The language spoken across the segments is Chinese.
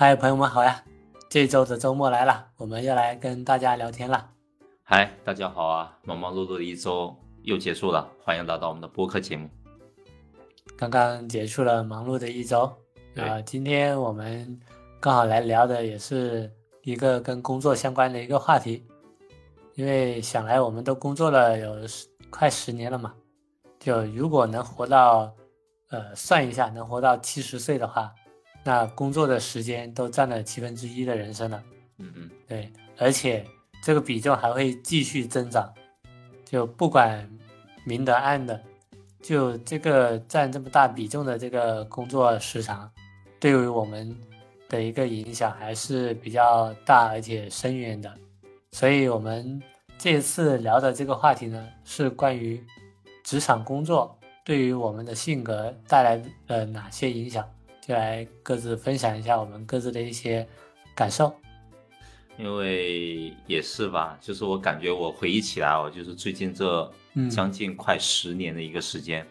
嗨，朋友们好呀！这周的周末来了，我们要来跟大家聊天了。嗨，大家好啊！忙忙碌碌的一周又结束了，欢迎来到我们的播客节目。刚刚结束了忙碌的一周，啊，今天我们刚好来聊的也是一个跟工作相关的一个话题，因为想来我们都工作了有十快十年了嘛，就如果能活到，呃，算一下能活到七十岁的话。那工作的时间都占了七分之一的人生了，嗯嗯，对，而且这个比重还会继续增长，就不管明的暗的，就这个占这么大比重的这个工作时长，对于我们的一个影响还是比较大而且深远的。所以，我们这次聊的这个话题呢，是关于职场工作对于我们的性格带来了哪些影响。就来各自分享一下我们各自的一些感受，因为也是吧，就是我感觉我回忆起来，我就是最近这将近快十年的一个时间，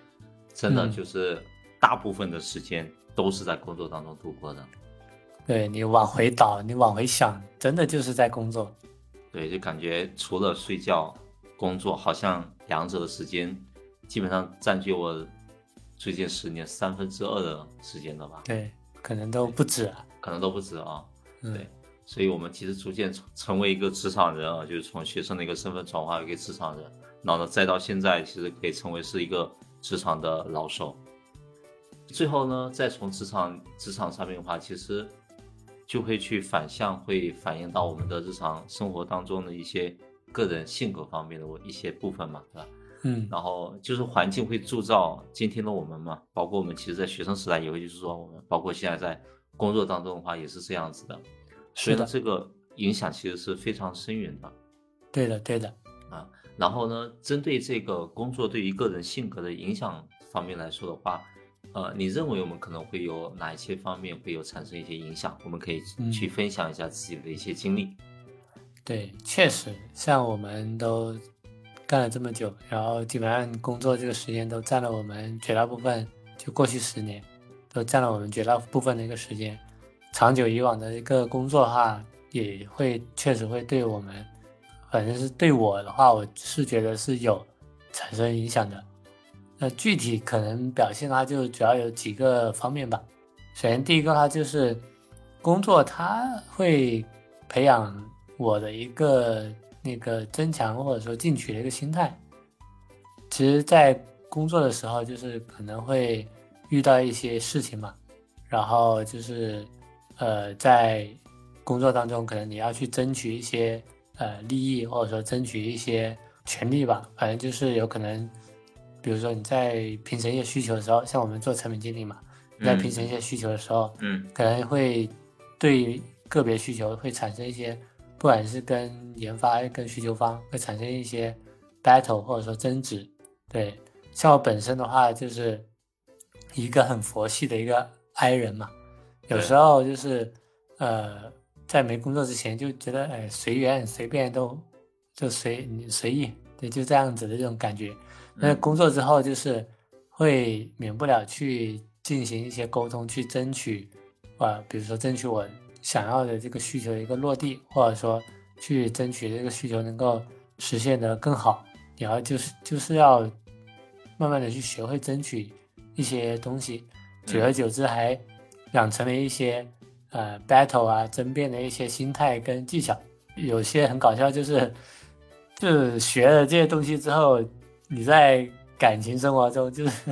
真的就是大部分的时间都是在工作当中度过的。对你往回倒，你往回想，真的就是在工作。对，就感觉除了睡觉、工作，好像两者的时间基本上占据我。最近十年三分之二的时间了吧？对，可能都不止，可能都不止啊。对，所以我们其实逐渐成成为一个职场人啊，就是从学生的一个身份转化为一个职场人，然后呢，再到现在，其实可以成为是一个职场的老手。最后呢，再从职场职场上面的话，其实就会去反向，会反映到我们的日常生活当中的一些个人性格方面的一些部分嘛，对吧？嗯，然后就是环境会铸造今天的我们嘛，包括我们其实，在学生时代也会就是说我们，包括现在在工作当中的话，也是这样子的。所以呢，这个影响其实是非常深远的。对的，对的。啊，然后呢，针对这个工作对于个人性格的影响方面来说的话，呃，你认为我们可能会有哪一些方面会有产生一些影响？我们可以去分享一下自己的一些经历。对，确实，像我们都。干了这么久，然后基本上工作这个时间都占了我们绝大部分，就过去十年，都占了我们绝大部分的一个时间。长久以往的一个工作的话，也会确实会对我们，反正是对我的话，我是觉得是有产生影响的。那具体可能表现的话，就主要有几个方面吧。首先第一个话就是工作，它会培养我的一个。那个增强或者说进取的一个心态，其实，在工作的时候，就是可能会遇到一些事情嘛，然后就是，呃，在工作当中，可能你要去争取一些呃利益，或者说争取一些权利吧，反正就是有可能，比如说你在评审一些需求的时候，像我们做产品经理嘛，在评审一些需求的时候，嗯，可能会对个别需求会产生一些。不管是跟研发、跟需求方会产生一些 battle 或者说争执，对，像我本身的话就是一个很佛系的一个 I 人嘛，有时候就是呃在没工作之前就觉得哎随缘随便都就随随意，对，就这样子的这种感觉。那工作之后就是会免不了去进行一些沟通，去争取啊，比如说争取我。想要的这个需求的一个落地，或者说去争取这个需求能够实现的更好，你要就是就是要慢慢的去学会争取一些东西，久而久之还养成了一些呃 battle 啊争辩的一些心态跟技巧。有些很搞笑，就是就是学了这些东西之后，你在感情生活中就是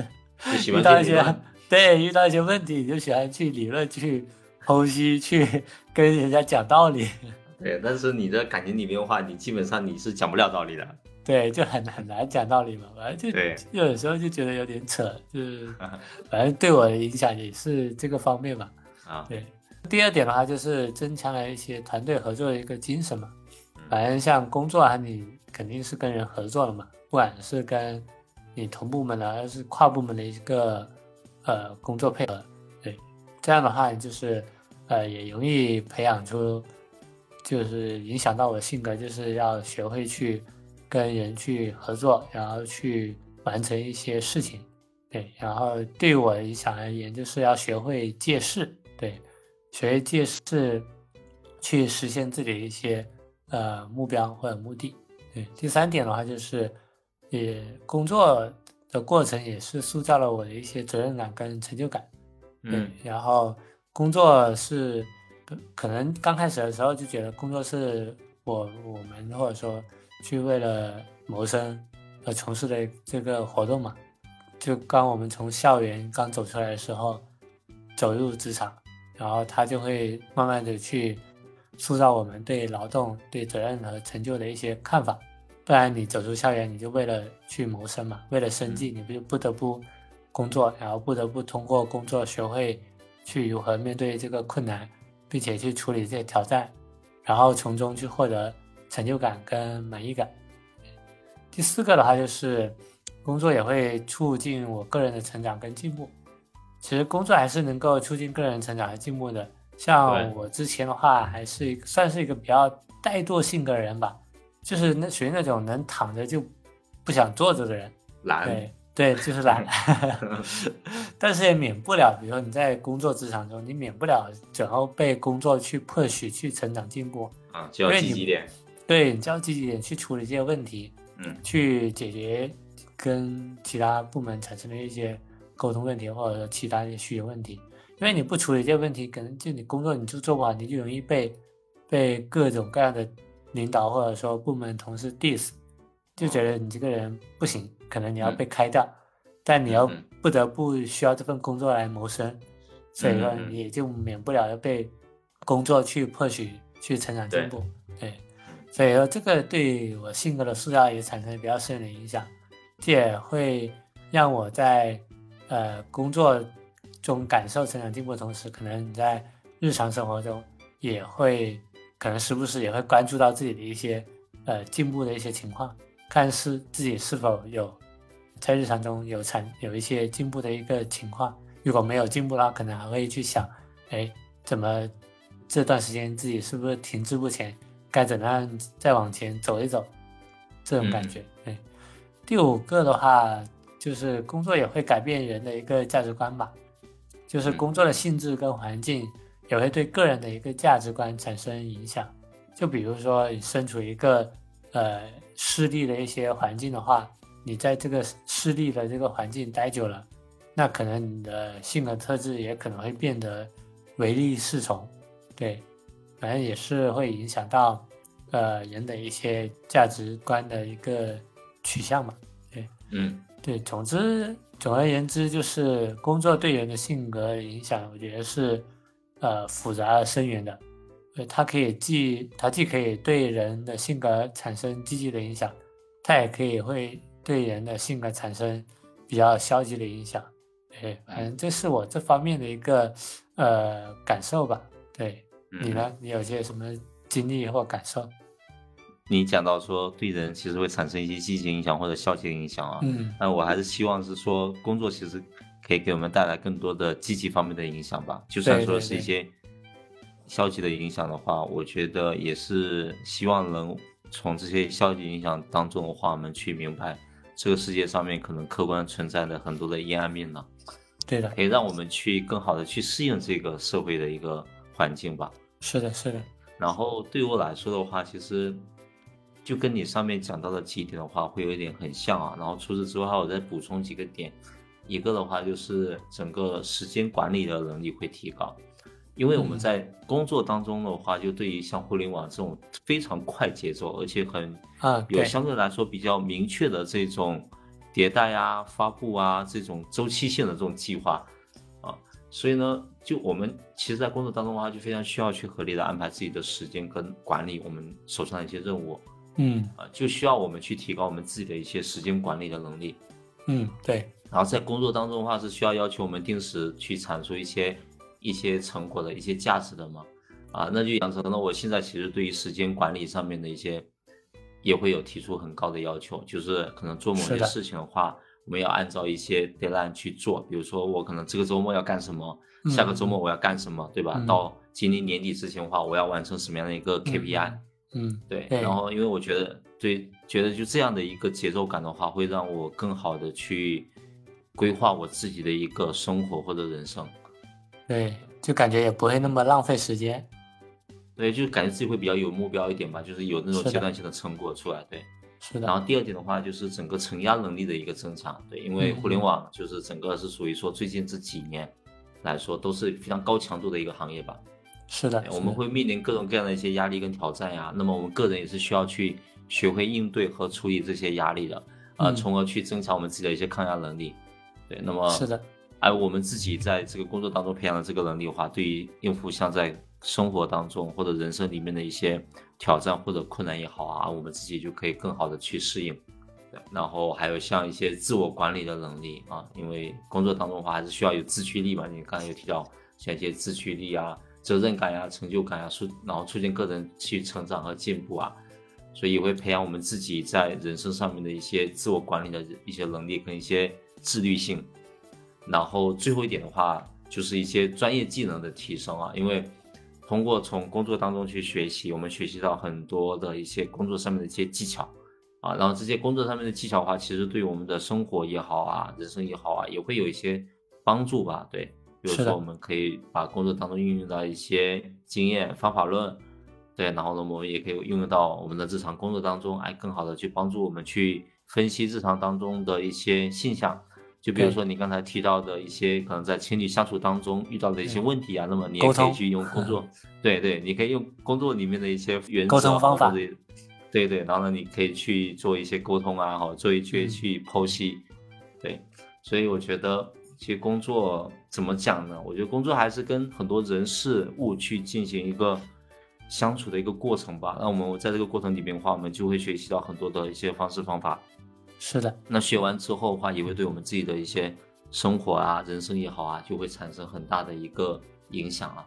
遇到一些对遇到一些问题，你就喜欢去理论去。剖析去跟人家讲道理，对，但是你的感情里面的话，你基本上你是讲不了道理的，对，就很很难讲道理嘛，反正就有时候就觉得有点扯，就是 反正对我的影响也是这个方面吧，啊，对，第二点的话就是增强了一些团队合作的一个精神嘛，反正像工作啊，你肯定是跟人合作了嘛，不管是跟你同部门的还是跨部门的一个呃工作配合，对，这样的话就是。呃，也容易培养出，就是影响到我的性格，就是要学会去跟人去合作，然后去完成一些事情，对，然后对我影响而言，就是要学会借势，对，学会借势去实现自己的一些呃目标或者目的。对，第三点的话就是，也工作的过程也是塑造了我的一些责任感跟成就感。嗯，然后工作是可能刚开始的时候就觉得工作是我我们或者说去为了谋生而从事的这个活动嘛。就刚我们从校园刚走出来的时候，走入职场，然后他就会慢慢的去塑造我们对劳动、对责任和成就的一些看法。不然你走出校园，你就为了去谋生嘛，为了生计，你不就不得不工作，然后不得不通过工作学会去如何面对这个困难，并且去处理这些挑战，然后从中去获得成就感跟满意感。第四个的话就是。工作也会促进我个人的成长跟进步。其实工作还是能够促进个人成长和进步的。像我之前的话，还是算是一个比较怠惰性格的人吧，就是那属于那种能躺着就不想坐着的人。懒。对对，就是懒。但是也免不了，比如说你在工作职场中，你免不了然后被工作去迫许去成长进步。啊，就要积极点。对，你就要积极点去处理这些问题。嗯。去解决。跟其他部门产生的一些沟通问题，或者说其他一些需求问题，因为你不处理这些问题，可能就你工作你就做不好，你就容易被被各种各样的领导或者说部门同事 diss，就觉得你这个人不行，可能你要被开掉，但你要不得不需要这份工作来谋生，所以说也就免不了要被工作去迫使去成长进步，对，所以说这个对我性格的塑造也产生比较深的影响。这也会让我在呃工作中感受成长进步的同时，可能你在日常生活中也会可能时不时也会关注到自己的一些呃进步的一些情况，看是自己是否有在日常中有产有一些进步的一个情况。如果没有进步的话，可能还会去想，哎，怎么这段时间自己是不是停滞不前？该怎么样再往前走一走？这种感觉，对。第五个的话，就是工作也会改变人的一个价值观吧，就是工作的性质跟环境也会对个人的一个价值观产生影响。就比如说你身处一个呃势利的一些环境的话，你在这个势力的这个环境待久了，那可能你的性格特质也可能会变得唯利是从，对，反正也是会影响到呃人的一些价值观的一个。取向嘛，对，嗯，对，总之，总而言之，就是工作对人的性格影响，我觉得是，呃，复杂而深远的。对，它可以既，它既可以对人的性格产生积极的影响，它也可以会对人的性格产生比较消极的影响。对，反正这是我这方面的一个呃感受吧。对你呢，你有些什么经历或感受？你讲到说对人其实会产生一些积极影响或者消极影响啊，嗯，那我还是希望是说工作其实可以给我们带来更多的积极方面的影响吧。就算说是一些消极的影响的话，我觉得也是希望能从这些消极影响当中的话，我们去明白这个世界上面可能客观存在的很多的阴暗面呢。对的，可以让我们去更好的去适应这个社会的一个环境吧。是的，是的。然后对我来说的话，其实。就跟你上面讲到的几点的话，会有一点很像啊。然后除此之外，我再补充几个点。一个的话就是整个时间管理的能力会提高，因为我们在工作当中的话，就对于像互联网这种非常快节奏，而且很啊有相对来说比较明确的这种迭代啊、发布啊这种周期性的这种计划啊，所以呢，就我们其实，在工作当中的话，就非常需要去合理的安排自己的时间跟管理我们手上的一些任务。嗯啊，就需要我们去提高我们自己的一些时间管理的能力。嗯，对。然后在工作当中的话，是需要要求我们定时去产出一些一些成果的一些价值的嘛？啊，那就养成了我现在其实对于时间管理上面的一些也会有提出很高的要求，就是可能做某些事情的话，我们要按照一些 deadline 去做。比如说我可能这个周末要干什么，下个周末我要干什么，对吧？到今年年底之前的话，我要完成什么样的一个 KPI？嗯，对，然后因为我觉得，对，觉得就这样的一个节奏感的话，会让我更好的去规划我自己的一个生活或者人生。对，就感觉也不会那么浪费时间。对，就感觉自己会比较有目标一点吧，就是有那种阶段性的成果出来。对，是的，然后第二点的话，就是整个承压能力的一个增强。对，因为嗯互联网就是整个是属于说最近这几年来说都是非常高强度的一个行业吧。是的，我们会面临各种各样的一些压力跟挑战呀。那么我们个人也是需要去学会应对和处理这些压力的，呃，嗯从而去增强我们自己的一些抗压能力。对，那么是的，而我们自己在这个工作当中培养的这个能力的话，对于应付像在生活当中或者人生里面的一些挑战或者困难也好啊，我们自己就可以更好的去适应。然后还有像一些自我管理的能力啊，因为工作当中的话还是需要有自驱力嘛。你刚才有提到像一些自驱力啊、责任感呀、成就感呀，促然后促进个人去成长和进步啊，所以也会培养我们自己在人生上面的一些自我管理的一些能力跟一些自律性。然后最后一点的话，就是一些专业技能的提升啊，因为通过从工作当中去学习，我们学习到很多的一些工作上面的一些技巧啊，然后这些工作上面的技巧的话，其实对于我们的生活也好啊，人生也好啊，也会有一些帮助吧。对，比如说我们可以把工作当中运用到一些经验方法论，对，然后呢，我们也可以运用到我们的日常工作当中，哎，更好的去帮助我们去分析日常当中的一些现象。就比如说你刚才提到的一些可能在情侣相处当中遇到的一些问题啊，那么你也可以去用工作，对对，你可以用工作里面的一些原则沟通方法或者对对，然后呢，你可以去做一些沟通啊，哈，做一些嗯去剖析，对，所以我觉得其实工作怎么讲呢？我觉得工作还是跟很多人事物去进行一个相处的一个过程吧。那我们在这个过程里面的话，我们就会学习到很多的一些方式方法。是的，那学完之后的话，也会对我们自己的一些生活啊、人生也好啊，就会产生很大的一个影响啊。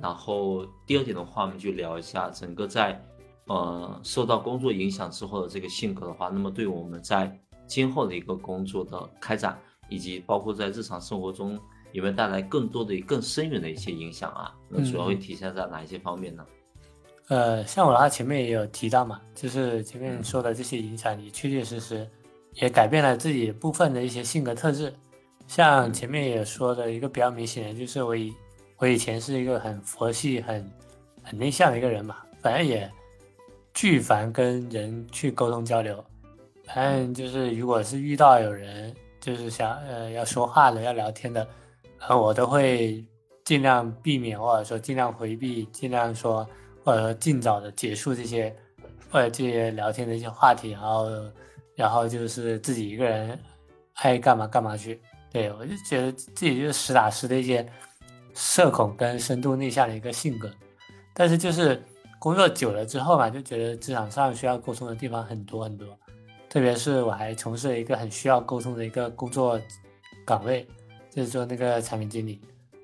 然后第二点的话，我们就聊一下整个在呃受到工作影响之后的这个性格的话，那么对我们在今后的一个工作的开展，以及包括在日常生活中有没有带来更多的、更深远的一些影响啊？那主要会体现在哪一些方面呢？呃，像我的话前面也有提到嘛，就是前面说的这些影响，也确确实实也改变了自己部分的一些性格特质。像前面也说的一个比较明显的，就是我以我以前是一个很佛系、很很内向的一个人嘛，反正也巨烦跟人去沟通交流。反正就是如果是遇到有人就是想呃要说话的、要聊天的，然后我都会尽量避免，或者说尽量回避，尽量说或者说尽早的结束这些或者这些聊天的一些话题，然后然后就是自己一个人爱干嘛干嘛去。对我就觉得自己就是实打实的一些社恐跟深度内向的一个性格，但是就是工作久了之后嘛，就觉得职场上需要沟通的地方很多很多，特别是我还从事了一个很需要沟通的一个工作岗位，就是做那个产品经理，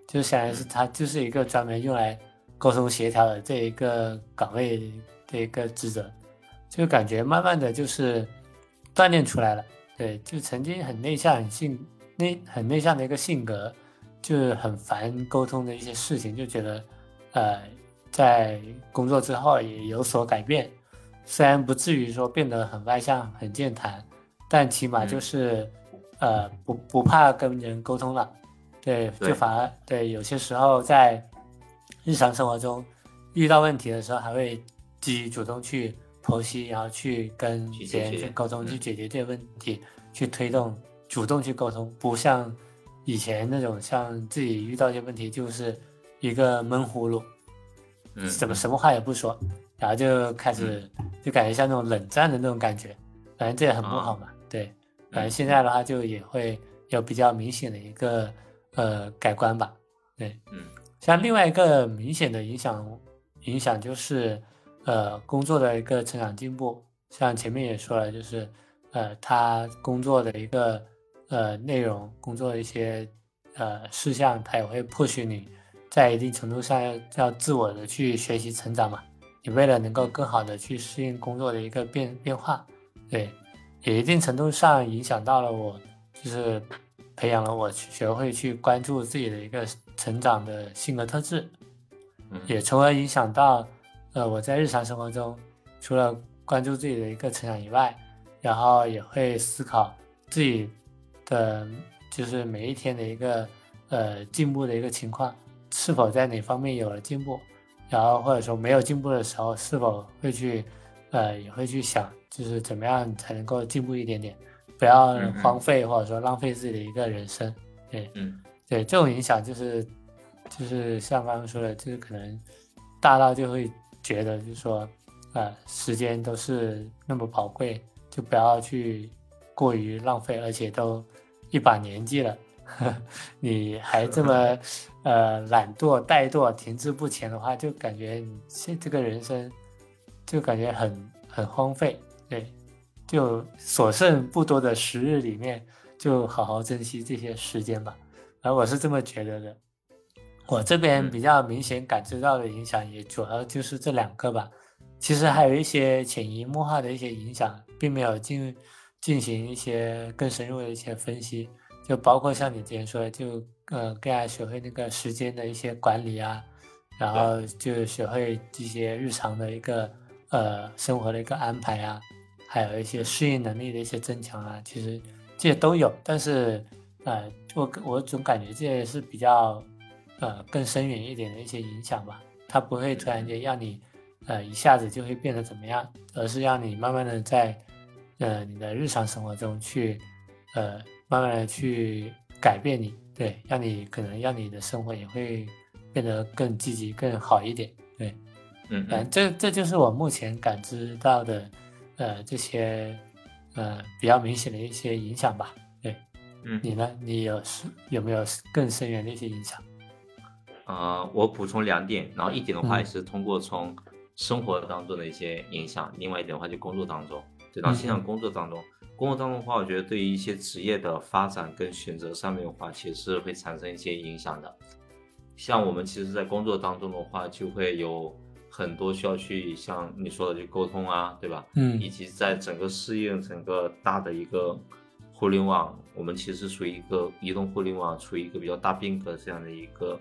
就相当于是他就是一个专门用来沟通协调的这一个岗位的一个职责，就感觉慢慢的就是锻炼出来了。对，就曾经很内向、很性内很内向的一个性格，就是很烦沟通的一些事情，就觉得呃，在工作之后也有所改变，虽然不至于说变得很外向、很健谈，但起码就是、呃不不怕跟人沟通了。对，对就反而对有些时候在日常生活中遇到问题的时候，还会积极主动去剖析，然后去跟别人去沟通，嗯去解决这些问题，去推动，主动去沟通，不像以前那种像自己遇到一些问题就是一个闷葫芦，嗯，怎么什么话也不说，然后就开始就感觉像那种冷战的那种感觉，反正这也很不好嘛。对，反正现在的话就也会有比较明显的一个呃改观吧。对，嗯像另外一个明显的影响影响就是呃工作的一个成长进步，像前面也说了，就是呃他工作的一个呃内容，工作的一些呃事项，他也会迫使你在一定程度上要要自我的去学习成长嘛。你为了能够更好的去适应工作的一个变变化，对，也一定程度上影响到了我，就是培养了我去学会去关注自己的一个成长的性格特质，嗯。也从而影响到呃我在日常生活中，除了关注自己的一个成长以外，然后也会思考自己的就是每一天的一个呃进步的一个情况，是否在哪方面有了进步，然后或者说没有进步的时候，是否会去呃也会去想，就是怎么样才能够进步一点点，不要荒废或者说浪费自己的一个人生。对，嗯，对，这种影响就是就是像刚刚说的，就是可能大到就会觉得就是说，呃，时间都是那么宝贵，就不要去过于浪费，而且都一把年纪了。呵 你还这么呃懒惰、怠惰、停滞不前的话，就感觉你现这个人生就感觉很很荒废。对，就所剩不多的时日里面，就好好珍惜这些时间吧。而我是这么觉得的。我这边比较明显感知到的影响，也主要就是这两个吧。其实还有一些潜移默化的一些影响，并没有进进行一些更深入的一些分析。就包括像你之前说的，就呃更加学会那个时间的一些管理啊，然后就学会一些日常的一个呃生活的一个安排啊，还有一些适应能力的一些增强啊，其实这些都有。但是呃，我我总感觉这些是比较呃更深远一点的一些影响吧，它不会突然间让你呃一下子就会变得怎么样，而是让你慢慢的在呃你的日常生活中去呃。慢慢的去改变你，对，让你可能让你的生活也会变得更积极、更好一点，对，嗯，嗯，这这就是我目前感知到的，呃，这些呃比较明显的一些影响吧，对，嗯，你呢？你有是有没有更深远的一些影响？呃，我补充两点，然后一点的话也是通过从生活当中的一些影响，另外一点的话就工作当中，对，然后现场工作当中。工作当中的话，我觉得对于一些职业的发展跟选择上面的话，其实会产生一些影响的。像我们其实，在工作当中的话，就会有很多需要去像你说的去沟通啊，对吧？嗯。以及在整个适应整个大的一个互联网，我们其实属于一个移动互联网处于一个比较大变革这样的一个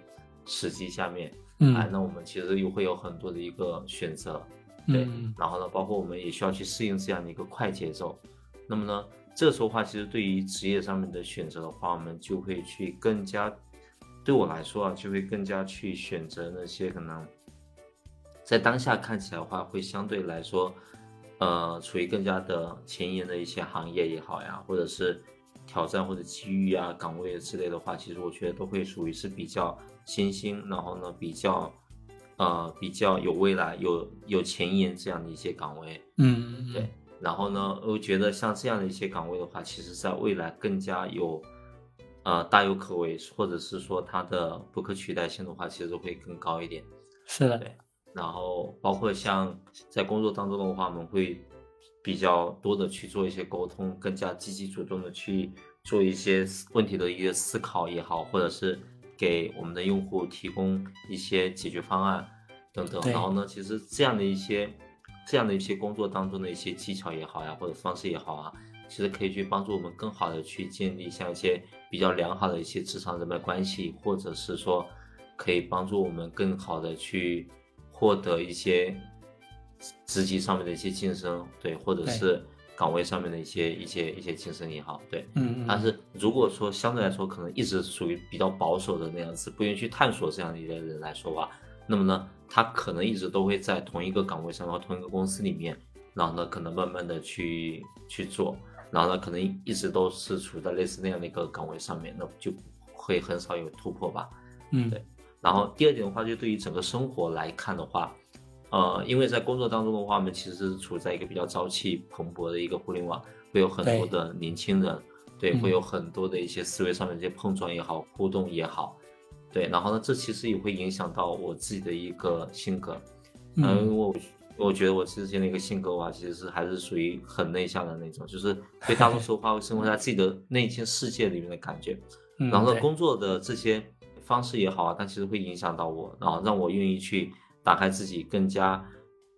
时机下面。嗯。哎，那我们其实又会有很多的一个选择，对。然后呢，包括我们也需要去适应这样的一个快节奏。那么呢，这时候话，其实对于职业上面的选择的话，我们就会去更加，对我来说啊，就会更加去选择那些可能在当下看起来的话，会相对来说，呃，处于更加的前沿的一些行业也好呀，或者是挑战或者机遇啊、岗位之类的话，其实我觉得都会属于是比较新兴，然后呢，比较呃比较有未来、有有前沿这样的一些岗位。嗯，对。然后呢，我觉得像这样的一些岗位的话，其实在未来更加有，呃，大有可为，或者是说它的不可取代性的话，其实会更高一点。是的，对。然后包括像在工作当中的话，我们会比较多的去做一些沟通，更加积极主动的去做一些问题的一个思考也好，或者是给我们的用户提供一些解决方案等等。然后呢，其实这样的一些。这样的一些工作当中的一些技巧也好呀，或者方式也好啊，其实可以去帮助我们更好的去建立像一些比较良好的一些职场人脉关系，或者是说可以帮助我们更好的去获得一些职级上面的一些晋升，对，或者是岗位上面的一些一些一些晋升也好，对，嗯嗯。但是如果说相对来说可能一直属于比较保守的那样子，不愿意去探索这样的一类人来说吧，那么呢？他可能一直都会在同一个岗位上，然后同一个公司里面，然后呢，可能慢慢的去去做，然后呢，可能一直都是处在类似那样的一个岗位上面，那就会很少有突破吧。嗯，对。然后第二点的话，就对于整个生活来看的话，呃，因为在工作当中的话，我们其实是处在一个比较朝气蓬勃的一个互联网，会有很多的年轻人，对，会有很多的一些思维上面的一些碰撞也好，互动也好。对，然后呢，这其实也会影响到我自己的一个性格，嗯，因为我我觉得我之前的一个性格的话，其实是还是属于很内向的那种，就是对大多数话会生活在自己的内心世界里面的感觉。然后呢，工作的这些方式也好啊，它其实会影响到我，然后让我愿意去打开自己更加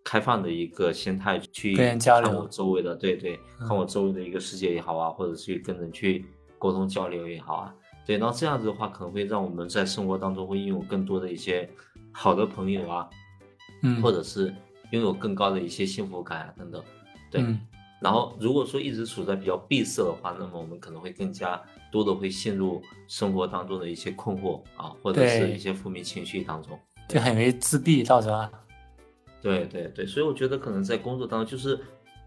开放的一个心态去看我周围的，对对，看我周围的一个世界也好啊，或者去跟人去沟通交流也好啊。对，然后这样子的话，可能会让我们在生活当中会拥有更多的一些好的朋友啊，嗯，或者是拥有更高的一些幸福感啊等等。对，然后如果说一直处在比较闭塞的话，那么我们可能会更加多的会陷入生活当中的一些困惑啊，或者是一些负面情绪当中，就很容易自闭，到时候。对对对，所以我觉得可能在工作当中，就是，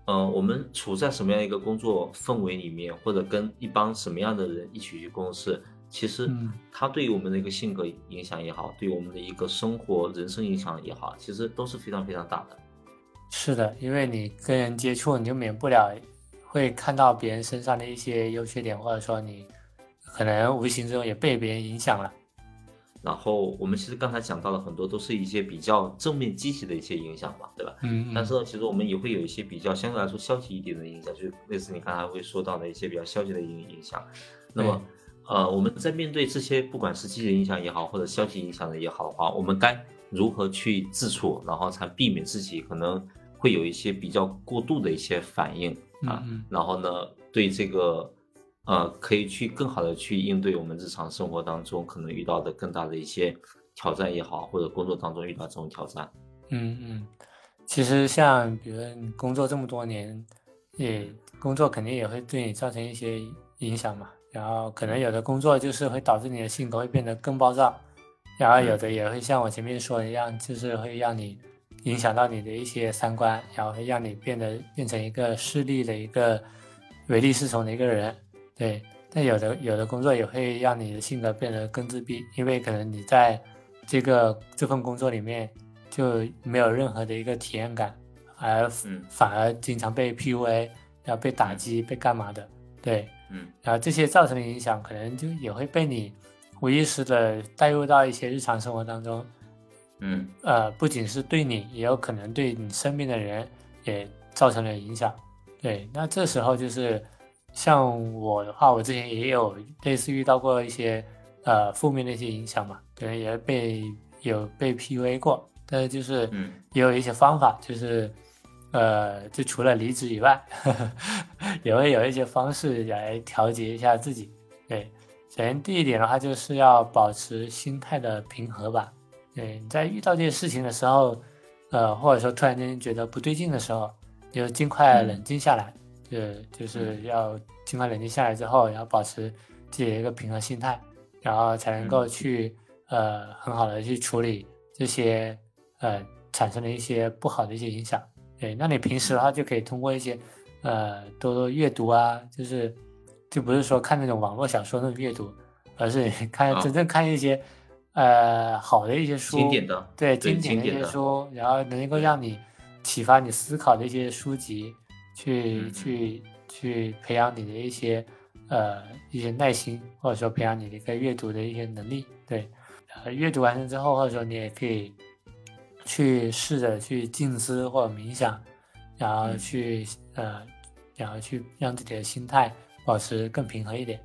呃，我们处在什么样一个工作氛围里面，或者跟一帮什么样的人一起去共事，其实它对于我们的一个性格影响也好，对于我们的一个生活人生影响也好，其实都是非常非常大的。是的，因为你跟人接触，你就免不了会看到别人身上的一些优缺点，或者说你可能无形之中也被别人影响了。然后我们其实刚才讲到了很多，都是一些比较正面积极的一些影响嘛，对吧？嗯。但是呢，其实我们也会有一些比较相对来说消极一点的影响，就类似你刚才会说到的一些比较消极的影影响。那么，呃，我们在面对这些不管是积极影响也好，或者消极影响的也好的话，我们该如何去自处，然后才避免自己可能。会有一些比较过度的一些反应啊，然后呢，对这个呃，可以去更好的去应对我们日常生活当中可能遇到的更大的一些挑战也好，或者工作当中遇到这种挑战。嗯嗯，其实像比如你工作这么多年，也工作肯定也会对你造成一些影响嘛。然后可能有的工作就是会导致你的性格会变得更暴躁，然后有的也会像我前面说的一样，就是会让你。影响到你的一些三观，然后会让你变得变成一个势利的一个唯利是从的一个人，对。但有的有的工作也会让你的性格变得更自闭，因为可能你在这个这份工作里面就没有任何的一个体验感，而反而经常被 PUA，然后被打击，被干嘛的，对，嗯。然后这些造成的影响，可能就也会被你无意识的带入到一些日常生活当中。嗯，呃，不仅是对你，也有可能对你身边的人也造成了影响。对，那这时候就是像我的话，我之前也有类似遇到过一些呃负面的一些影响嘛，可能也被有被 PUA 过，但是就是也有一些方法，就是呃，就除了离职以外，也会有一些方式来调节一下自己。对，首先第一点的话，就是要保持心态的平和吧。对，你在遇到这些事情的时候，呃，或者说突然间觉得不对劲的时候，就尽快冷静下来，就就是要尽快冷静下来之后，然后保持自己的一个平和心态，然后才能够去呃很好的去处理这些呃产生的一些不好的一些影响。对，那你平时的话就可以通过一些呃多多阅读啊，就是就不是说看那种网络小说那种阅读，而是 看真正看一些。呃，好的一些书，经典的，对经典的一些书，然后能够让你启发你思考的一些书籍，去去去培养你的一些呃一些耐心，或者说培养你的一个阅读的一些能力。对，呃，阅读完成之后，或者说你也可以去试着去静思或者冥想，然后去呃，然后去让自己的心态保持更平和一点。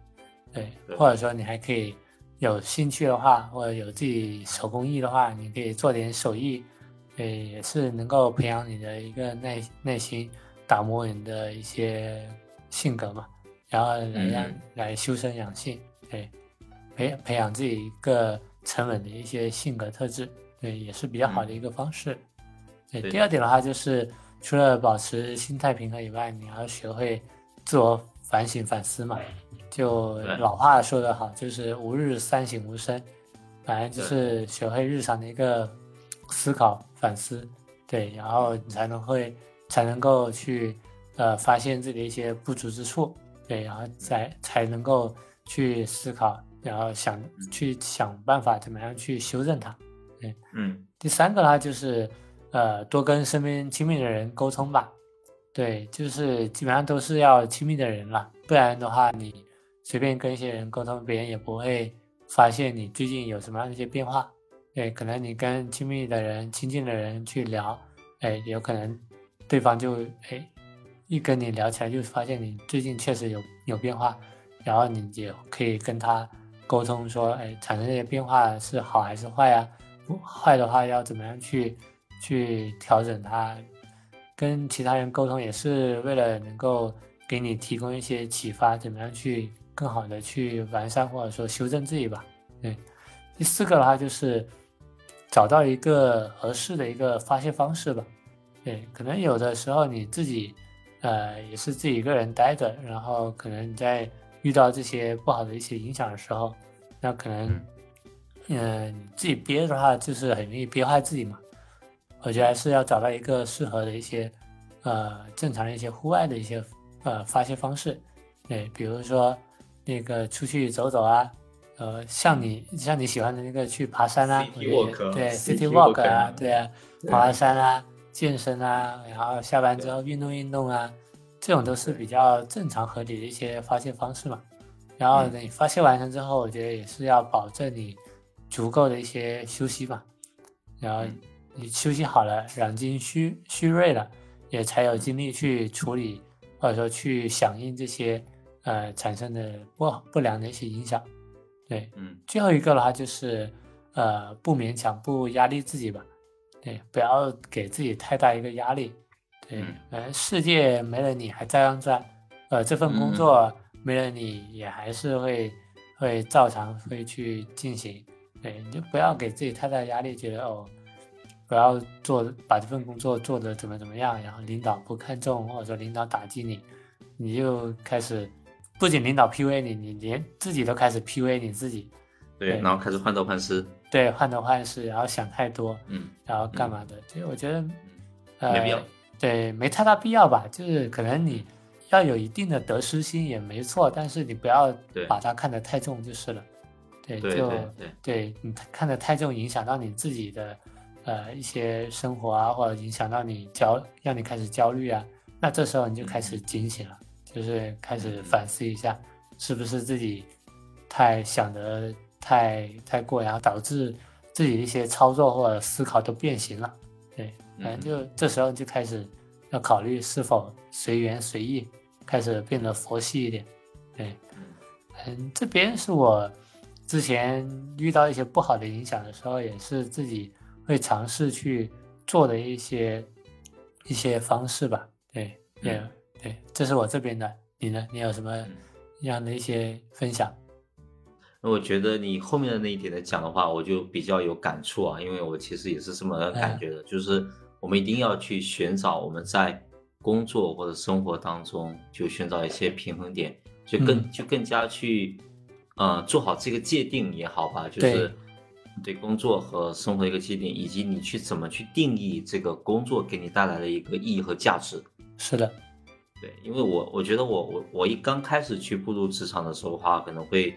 对，或者说你还可以。有兴趣的话，或者有自己手工艺的话，你可以做点手艺，对，也是能够培养你的一个耐耐心，打磨人的一些性格嘛，然后来让来修身养性，对，培培养自己一个沉稳的一些性格特质，对，也是比较好的一个方式。对，第二点的话就是除了保持心态平和以外，你要学会自我反省反思嘛。就老话说得好，就是吾日三省吾身，反正就是学会日常的一个思考反思，对，然后你才能会才能够去呃发现自己的一些不足之处，对，然后再才能够去思考，然后想去想办法怎么样去修正它，对，嗯，第三个呢就是呃多跟身边亲密的人沟通吧，对，就是基本上都是要亲密的人了，不然的话你。随便跟一些人沟通，别人也不会发现你最近有什么样的一些变化。对，可能你跟亲密的人、亲近的人去聊，哎，有可能对方就哎一跟你聊起来，就发现你最近确实有有变化，然后你也可以跟他沟通说，哎，产生这些变化是好还是坏啊？坏的话要怎么样去去调整它？跟其他人沟通也是为了能够给你提供一些启发，怎么样去。更好的去完善或者说修正自己吧。对，第四个的话就是找到一个合适的一个发泄方式吧。对，可能有的时候你自己呃，也是自己一个人待着，然后可能你在遇到这些不好的一些影响的时候，那可能，嗯，自己憋的话，就是很容易憋坏自己嘛。我觉得还是要找到一个适合的一些，呃，正常的一些户外的一些呃发泄方式，对，比如说那个出去走走啊，呃，像你像你喜欢的那个去爬山啊，对，city walk 啊，对啊，爬爬山啊。健身啊，然后下班之后运动运动啊，这种都是比较正常合理的一些发泄方式嘛。然后你发泄完成之后，我觉得也是要保证你足够的一些休息嘛。然后你休息好了，养精蓄蓄锐了，也才有精力去处理或者说去响应这些呃产生的不不良的一些影响。对，嗯，最后一个的话就是呃不勉强，不压力自己吧。对，不要给自己太大一个压力。对，呃，世界没了你还照样转，呃，这份工作没了你也还是会会照常会去进行。对，你就不要给自己太大压力，觉得哦，不要做把这份工作做得怎么怎么样，然后领导不看重，或者说领导打击你，你就开始不仅领导 PUA 你，你连自己都开始 PUA 你自己。对，然后开始患得患失。对，患得患失，然后想太多，嗯，然后干嘛的？就我觉得，没必要。对，没太大必要吧。就是可能你要有一定的得失心也没错，但是你不要把它看得太重就是了。对，就对，对你看得太重，影响到你自己的呃一些生活啊，或者影响到你焦，让你开始焦虑啊。那这时候你就开始警醒了，就是开始反思一下，是不是自己太想的。太太过，然后导致自己一些操作或者思考都变形了。对，反正就这时候就开始要考虑是否随缘随意，开始变得佛系一点。对，嗯，这边是我之前遇到一些不好的影响的时候，也是自己会尝试去做的一些一些方式吧。对，对，对，这是我这边的。你呢？你有什么样的一些分享？那我觉得你后面的那一点来讲的话，我就比较有感触啊，因为我其实也是这么感觉的，就是我们一定要去寻找我们在工作或者生活当中就寻找一些平衡点，就更就更加去，呃，做好这个界定也好吧，就是对工作和生活的一个界定，以及你去怎么去定义这个工作给你带来的一个意义和价值。是的，对，因为我我觉得我我我一刚开始去步入职场的时候的话，可能会。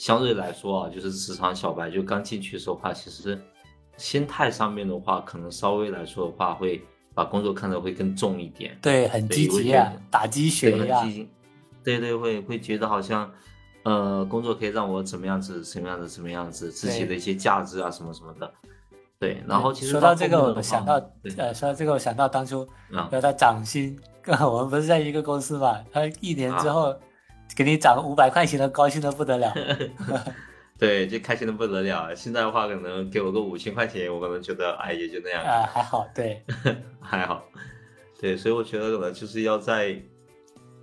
相对来说啊，就是职场小白就刚进去的时候话，其实心态上面的话，可能稍微来说的话，会把工作看得会更重一点。对，很积极啊，打鸡血呀。对对，会会觉得好像，呃，工作可以让我怎么样子，什么样子，什么样子，自己的一些价值啊，什么什么的。对，然后其实说到这个，我想到，呃，说到这个，我想到当初要他涨薪，我们不是在一个公司嘛，他一年之后。给你涨五百块钱的，高兴的不得了。对，就开心的不得了。现在的话，可能给我个五千块钱，我可能觉得，哎，也就那样。啊，还好，对，还好。对，所以我觉得可能就是要在，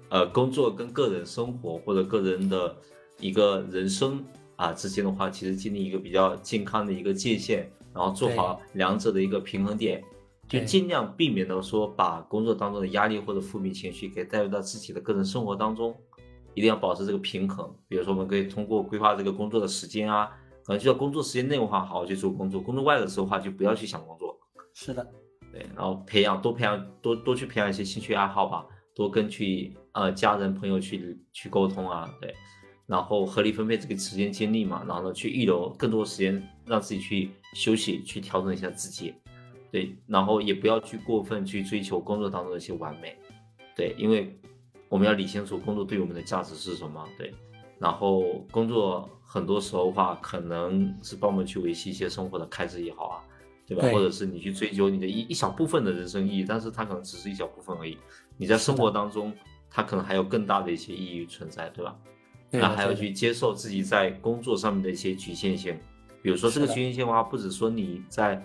呃，工作跟个人生活或者个人的一个人生啊之间的话，其实建立一个比较健康的一个界限，然后做好两者的一个平衡点，就尽量避免的说把工作当中的压力或者负面情绪给带入到自己的个人生活当中。一定要保持这个平衡，比如说我们可以通过规划这个工作的时间啊，可能就要工作时间内的话，好好去做工作；工作外的时候的话，就不要去想工作。是的，对，然后培养多培养多多去培养一些兴趣爱好吧，多跟去呃家人朋友去去沟通啊，对，然后合理分配这个时间精力嘛，然后呢去预留更多时间让自己去休息，去调整一下自己，对，然后也不要去过分去追求工作当中的一些完美，对，因为。我们要理清楚工作对我们的价值是什么，对，然后工作很多时候的话可能是帮我们去维系一些生活的开支也好啊，对吧？或者是你去追求你的一一小部分的人生意义，但是它可能只是一小部分而已。你在生活当中，它可能还有更大的一些意义存在，对吧？那还要去接受自己在工作上面的一些局限性，比如说这个局限性的话，不只说你在，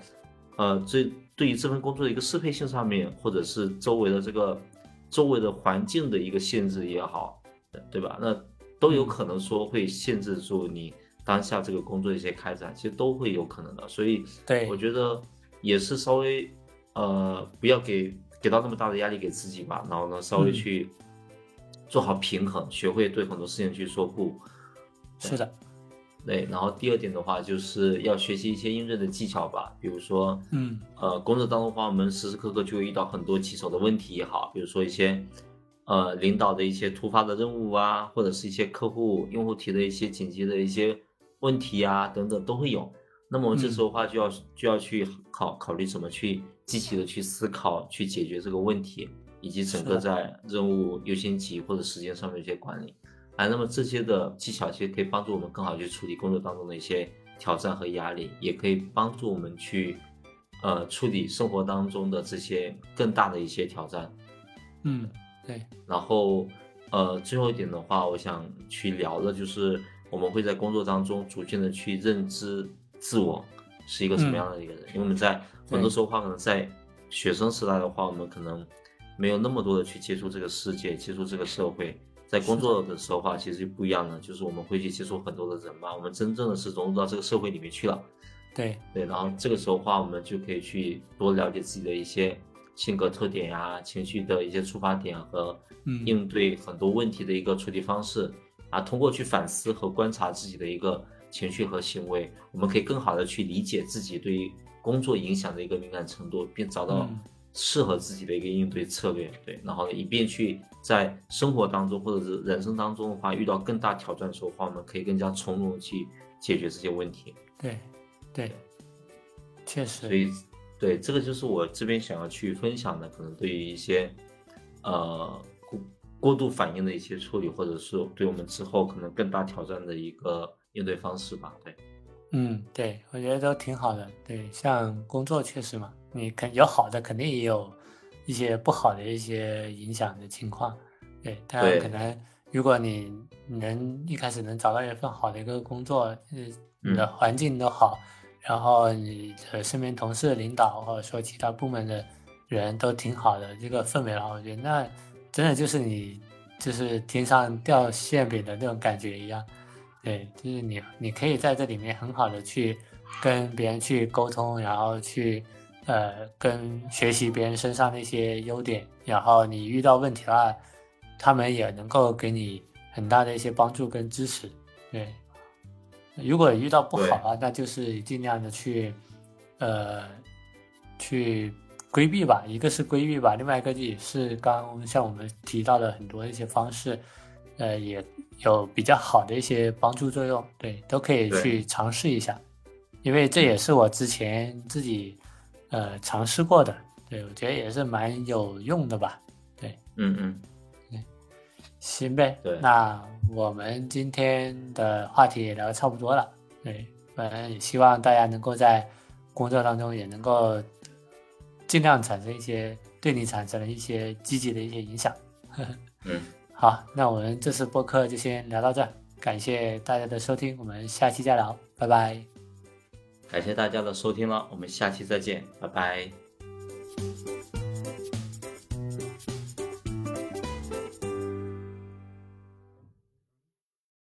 呃，这对于这份工作的一个适配性上面，或者是周围的这个。周围的环境的一个限制也好，对吧？那都有可能说会限制住你当下这个工作的一些开展，其实都会有可能的。所以，对我觉得也是稍微，呃，不要给给到那么大的压力给自己吧，然后呢，稍微去做好平衡，学会对很多事情去说不。是的。对，然后第二点的话，就是要学习一些应对的技巧吧，比如说，嗯，呃，工作当中的话，我们时时刻刻就会遇到很多棘手的问题也好，比如说一些，呃，领导的一些突发的任务啊，或者是一些客户用户提的一些紧急的一些问题啊，等等都会有。那么我们这时候的话，就要就要去考考虑怎么去积极的去思考，去解决这个问题，以及整个在任务优先级或者时间上面一些管理。哎，那么这些的技巧其实可以帮助我们更好去处理工作当中的一些挑战和压力，也可以帮助我们去，呃，处理生活当中的这些更大的一些挑战。嗯，对。然后，呃，最后一点的话，我想去聊的就是我们会在工作当中逐渐的去认知自我是一个什么样的一个人，因为我们在很多时候话，可能在学生时代的话，我们可能没有那么多的去接触这个世界，接触这个社会。在工作的时候话，其实就不一样了，就是我们会去接触很多的人嘛，我们真正的是融入到这个社会里面去了。对对，然后这个时候话，我们就可以去多了解自己的一些性格特点呀、情绪的一些出发点和应对很多问题的一个处理方式啊。通过去反思和观察自己的一个情绪和行为，我们可以更好的去理解自己对于工作影响的一个敏感程度，并找到。适合自己的一个应对策略，对，然后以便去在生活当中或者是人生当中的话，遇到更大挑战的时候话，我们可以更加从容去解决这些问题。对，对，确实。所以，对，这个就是我这边想要去分享的，可能对于一些呃过过度反应的一些处理，或者是对我们之后可能更大挑战的一个应对方式吧。对，嗯，对，我觉得都挺好的。对，像工作确实嘛。你肯有好的，肯定也有一些不好的一些影响的情况，对。当然，可能如果你能一开始能找到一份好的一个工作，呃，你的环境都好，然后你的身边同事、领导或者说其他部门的人都挺好的，这个氛围的话，我觉得那真的就是你就是天上掉馅饼的那种感觉一样，对，就是你你可以在这里面很好的去跟别人去沟通，然后去。呃，跟学习别人身上的一些优点，然后你遇到问题的话，他们也能够给你很大的一些帮助跟支持。对，如果遇到不好啊，那就是尽量的去，呃，去规避吧。一个是规避吧，另外一个也是刚像我们提到的很多一些方式，呃，也有比较好的一些帮助作用。对，都可以去尝试一下，因为这也是我之前自己。呃，尝试过的，对我觉得也是蛮有用的吧，对，嗯嗯，对，行呗，对，那我们今天的话题也聊得差不多了，对，反正也希望大家能够在工作当中也能够尽量产生一些对你产生了一些积极的一些影响，嗯，好，那我们这次播客就先聊到这，感谢大家的收听，我们下期再聊，拜拜。感谢大家的收听了，我们下期再见，拜拜。